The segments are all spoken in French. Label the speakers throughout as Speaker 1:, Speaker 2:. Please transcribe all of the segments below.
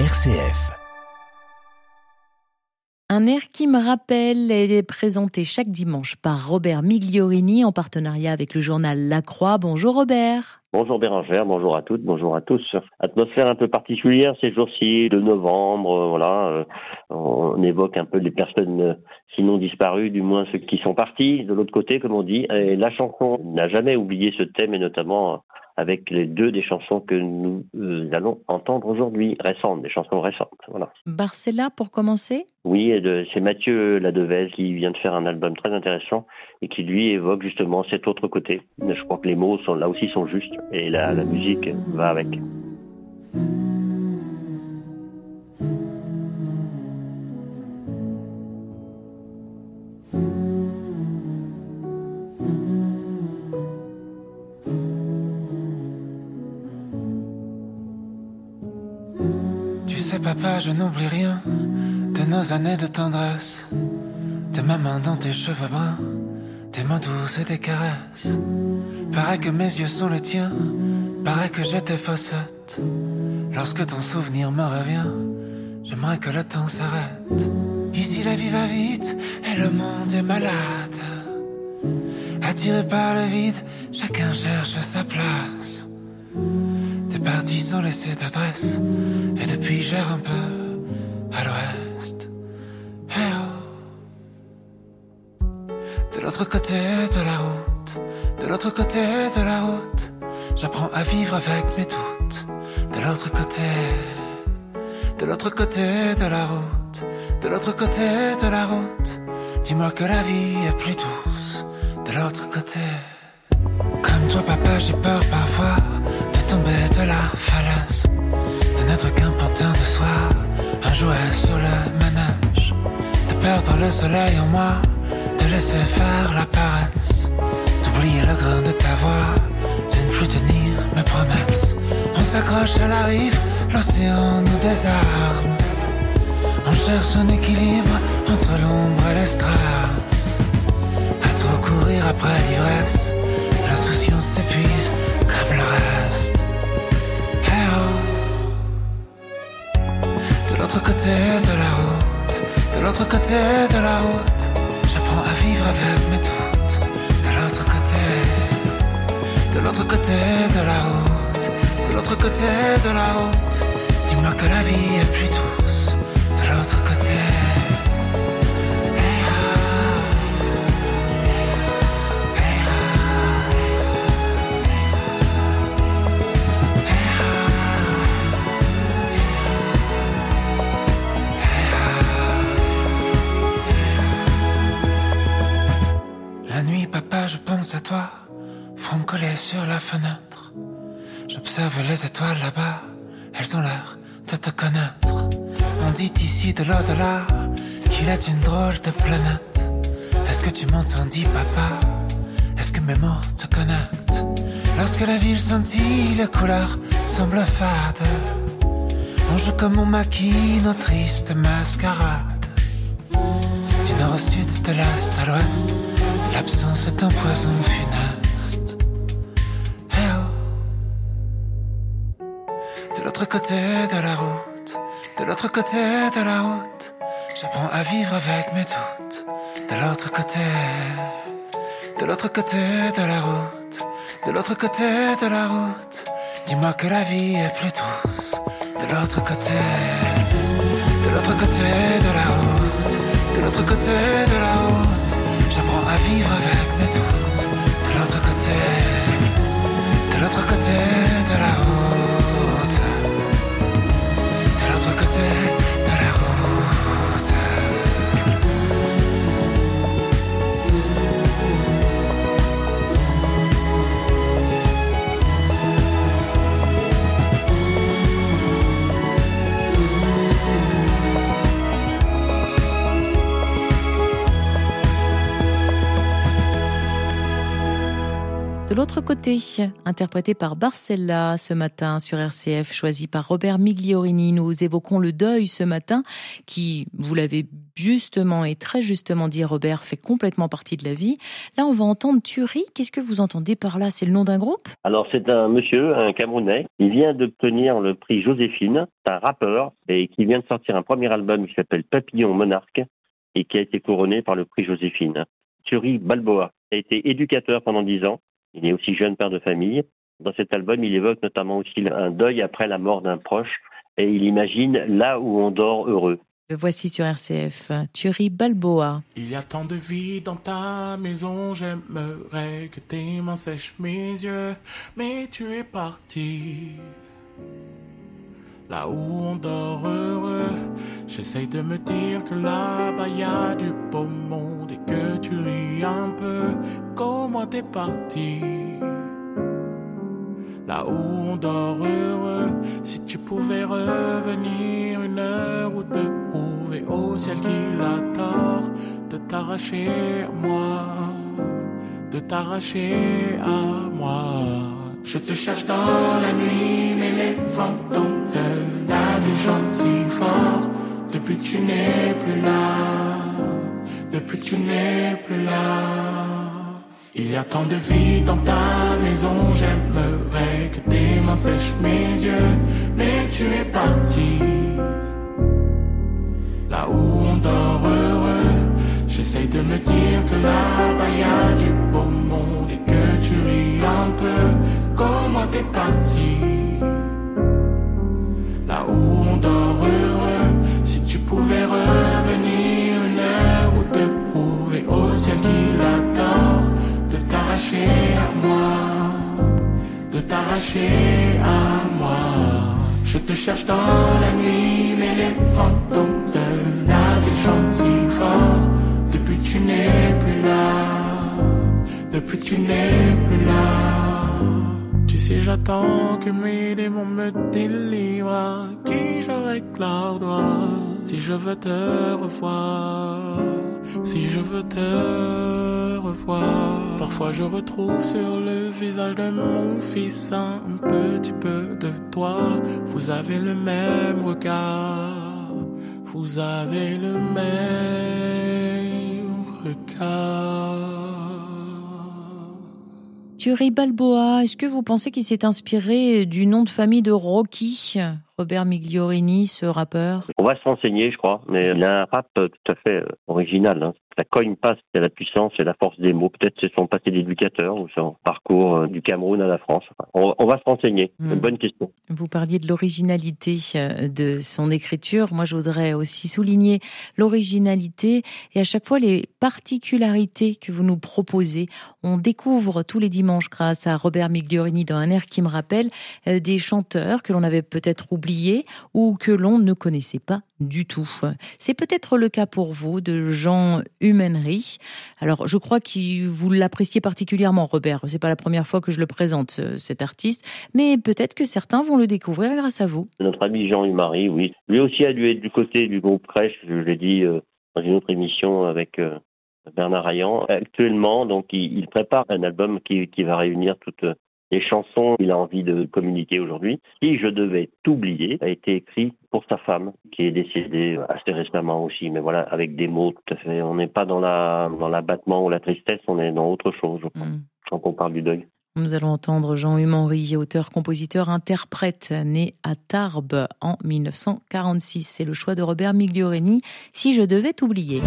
Speaker 1: RCF. Un air qui me rappelle est présenté chaque dimanche par Robert Migliorini en partenariat avec le journal La Croix. Bonjour Robert.
Speaker 2: Bonjour Bérangère, bonjour à toutes, bonjour à tous. Atmosphère un peu particulière ces jours-ci, de novembre, euh, voilà. Euh, on évoque un peu les personnes euh, sinon disparues, du moins ceux qui sont partis de l'autre côté, comme on dit. Et la chanson n'a jamais oublié ce thème et notamment avec les deux des chansons que nous euh, allons entendre aujourd'hui, récentes, des chansons récentes. Voilà.
Speaker 1: Barcella pour commencer?
Speaker 2: Oui, c'est Mathieu Ladevez qui vient de faire un album très intéressant et qui lui évoque justement cet autre côté. Je crois que les mots sont là aussi sont justes et la, la musique va avec.
Speaker 3: Je n'oublie rien de nos années de tendresse, de ma main dans tes cheveux bruns, tes mains douces et tes caresses. Paraît que mes yeux sont les tiens, paraît que j'étais faussette. Lorsque ton souvenir me revient, j'aimerais que le temps s'arrête. Ici la vie va vite et le monde est malade. Attiré par le vide, chacun cherche sa place parti sans laisser d'adresse. Et depuis, j'erre un peu à l'ouest. Oh. De l'autre côté de la route, de l'autre côté de la route, j'apprends à vivre avec mes doutes. De l'autre côté, de l'autre côté de la route, de l'autre côté de la route, dis-moi que la vie est plus douce. De l'autre côté. Comme toi, papa, j'ai peur parfois tomber de la falaise, de n'être qu'un pantin de soi, un jouet sur le manège, de perdre le soleil en moi, de laisser faire la paresse, d'oublier le grain de ta voix, de ne plus tenir mes promesses. On s'accroche à la rive, l'océan nous désarme. On cherche un équilibre entre l'ombre et les strass. À trop courir après l'ivresse, l'insouciance s'épuise de la route, j'apprends à vivre avec mes doutes. De l'autre côté, de l'autre côté de la route, de l'autre côté de la route, dis-moi que la vie est plus Les étoiles là-bas, elles ont l'air de te connaître. On dit ici de l'au-delà qu'il est une drôle de planète. Est-ce que tu m'entendis, papa? Est-ce que mes mots te connectent? Lorsque la ville sentit les couleurs semblent fades, on joue comme on maquille nos tristes mascarades. Du nord au sud, de l'est à l'ouest L'absence est un poison funeste. L'autre côté de la route, de l'autre côté de la route, j'apprends à vivre avec mes doutes. De l'autre côté, de l'autre côté de la route, de l'autre côté de la route, dis-moi que la vie est plus douce. De l'autre côté, de l'autre côté de la route, de l'autre côté de la route à vivre avec De l'autre côté,
Speaker 1: interprété par Barcella ce matin sur RCF, choisi par Robert Migliorini, nous évoquons le deuil ce matin qui, vous l'avez justement et très justement dit Robert, fait complètement partie de la vie. Là, on va entendre Thury. Qu'est-ce que vous entendez par là? C'est le nom d'un groupe?
Speaker 2: Alors, c'est un monsieur, un Camerounais. Il vient d'obtenir le prix Joséphine. C'est un rappeur et qui vient de sortir un premier album qui s'appelle Papillon Monarque et qui a été couronné par le prix Joséphine. Thury Balboa a été éducateur pendant dix ans. Il est aussi jeune père de famille. Dans cet album, il évoque notamment aussi un deuil après la mort d'un proche et il imagine là où on dort heureux.
Speaker 1: Le voici sur RCF, Thury Balboa.
Speaker 4: Il y a tant de vie dans ta maison, j'aimerais que tes mains sèchent mes yeux, mais tu es parti. Là où on dort heureux, j'essaye de me dire que là-bas y a du beau monde et que tu ris un peu. Comment t'es parti? Là où on dort heureux, si tu pouvais revenir une heure ou te prouver au ciel qu'il a tort de t'arracher à moi, de t'arracher à moi. Je te cherche dans la nuit, mais les fantômes chantent si fort. Depuis tu n'es plus là, depuis tu n'es plus là. Il y a tant de vie dans ta maison, j'aimerais que tes mains sèchent mes yeux, mais tu es parti. Là où on dort heureux, j'essaye de me dire que là-bas y a du beau monde et que tu ris un peu. Comment t'es parti? Là où on dort heureux, si tu pouvais revenir une heure ou te prouver au ciel qu'il a tort de t'arracher à moi, de t'arracher à moi. Je te cherche dans la nuit, mais les fantômes de la ville chantent si fort. Depuis tu n'es plus là, depuis tu n'es plus là. Sais, j'attends que mes démons me délivrent, qui je réclame. Si je veux te revoir, si je veux te revoir? Parfois je retrouve sur le visage de mon fils un petit peu de toi. Vous avez le même regard, vous avez le même
Speaker 1: Thury Balboa, est-ce que vous pensez qu'il s'est inspiré du nom de famille de Rocky Robert Migliorini, ce rappeur?
Speaker 2: On va se renseigner, je crois, mais il a un rap tout à fait euh, original. Hein. Ça cogne pas, c'est la puissance et la force des mots. Peut-être c'est son passé d'éducateur ou son parcours euh, du Cameroun à la France. On, on va se renseigner. C'est une
Speaker 1: Mm.
Speaker 2: bonne question.
Speaker 1: Vous parliez de l'originalité euh, de son écriture. Moi, je voudrais aussi souligner l'originalité et à chaque fois les particularités que vous nous proposez. On découvre tous les dimanches, grâce à Robert Migliorini, dans un air qui me rappelle euh, des chanteurs que l'on avait peut-être oubliés ou que l'on ne connaissait pas du tout. C'est peut-être le cas pour vous de Jean Humenry. Alors, je crois que vous l'appréciez particulièrement, Robert. C'est pas la première fois que je le présente, cet artiste, mais peut-être que certains vont le découvrir grâce à vous.
Speaker 2: Notre ami Jean-Humarie, oui. Lui aussi a dû être du côté du groupe Crèche, je l'ai dit euh, dans une autre émission avec euh, Bernard Rayan. Actuellement, donc, il, il prépare un album qui, qui va réunir toutes les chansons qu'il a envie de communiquer aujourd'hui. Si je devais t'oublier, a été écrit pour sa femme, qui est décédée assez récemment aussi, mais voilà, avec des mots tout à fait. On n'est pas dans la dans l'abattement ou la tristesse, on est dans autre chose, je
Speaker 1: Mm.
Speaker 2: quand on parle du deuil.
Speaker 1: Nous allons entendre Jean Humenry, auteur, compositeur, interprète, né à Tarbes en 1946. C'est le choix de Robert Migliorini. Si je devais t'oublier.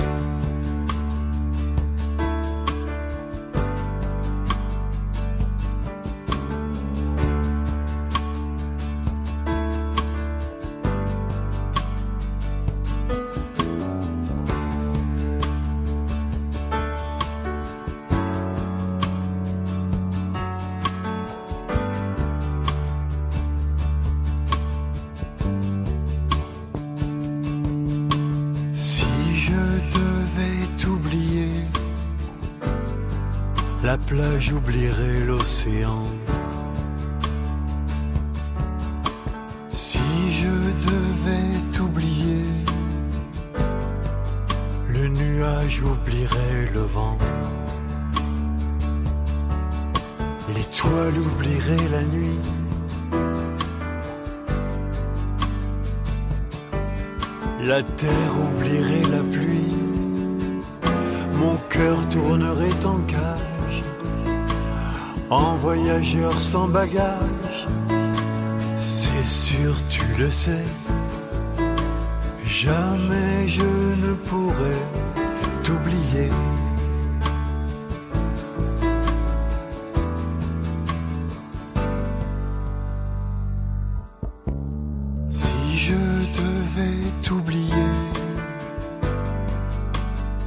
Speaker 5: La plage oublierait l'océan. Si je devais t'oublier, le nuage oublierait le vent. L'étoile oublierait la nuit. La terre oublierait la pluie. Mon cœur tournerait en cage, en voyageur sans bagage. C'est sûr, tu le sais. Jamais je ne pourrai t'oublier. Si je devais t'oublier,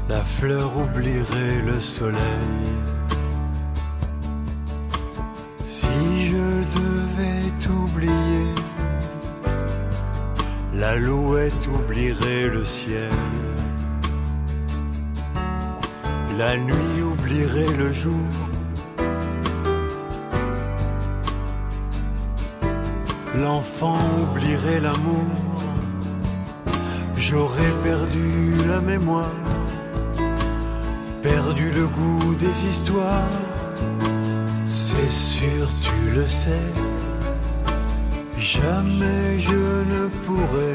Speaker 5: la fleur oublierait le soleil. L'alouette oublierait le ciel. La nuit oublierait le jour. L'enfant oublierait l'amour. J'aurais perdu la mémoire, perdu le goût des histoires. C'est sûr, tu le sais. Jamais je ne pourrai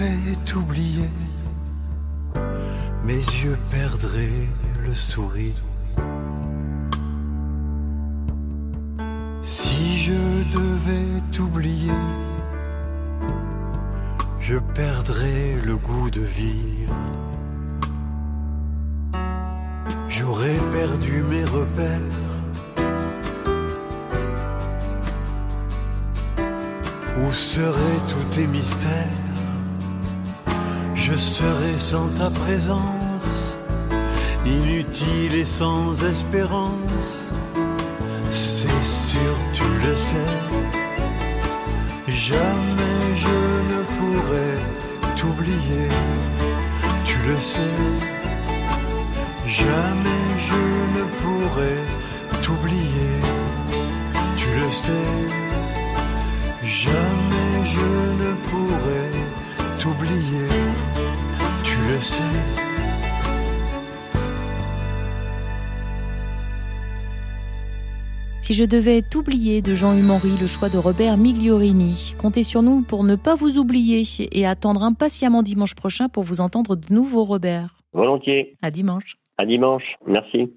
Speaker 5: devais t'oublier, mes yeux perdraient le sourire. Si je devais t'oublier, je perdrais le goût de vivre. J'aurais perdu mes repères. Où seraient tous tes mystères? Je serais sans ta présence, inutile et sans espérance. C'est sûr, tu le sais. Jamais je ne pourrai t'oublier. Tu le sais. Jamais je ne pourrai t'oublier. Tu le sais. Jamais je ne pourrai t'oublier, tu le sais.
Speaker 1: Si je devais t'oublier de Jean Humory, le choix de Robert Migliorini. Comptez sur nous pour ne pas vous oublier et attendre impatiemment dimanche prochain pour vous entendre de nouveau Robert.
Speaker 2: Volontiers.
Speaker 1: À dimanche.
Speaker 2: À dimanche. Merci.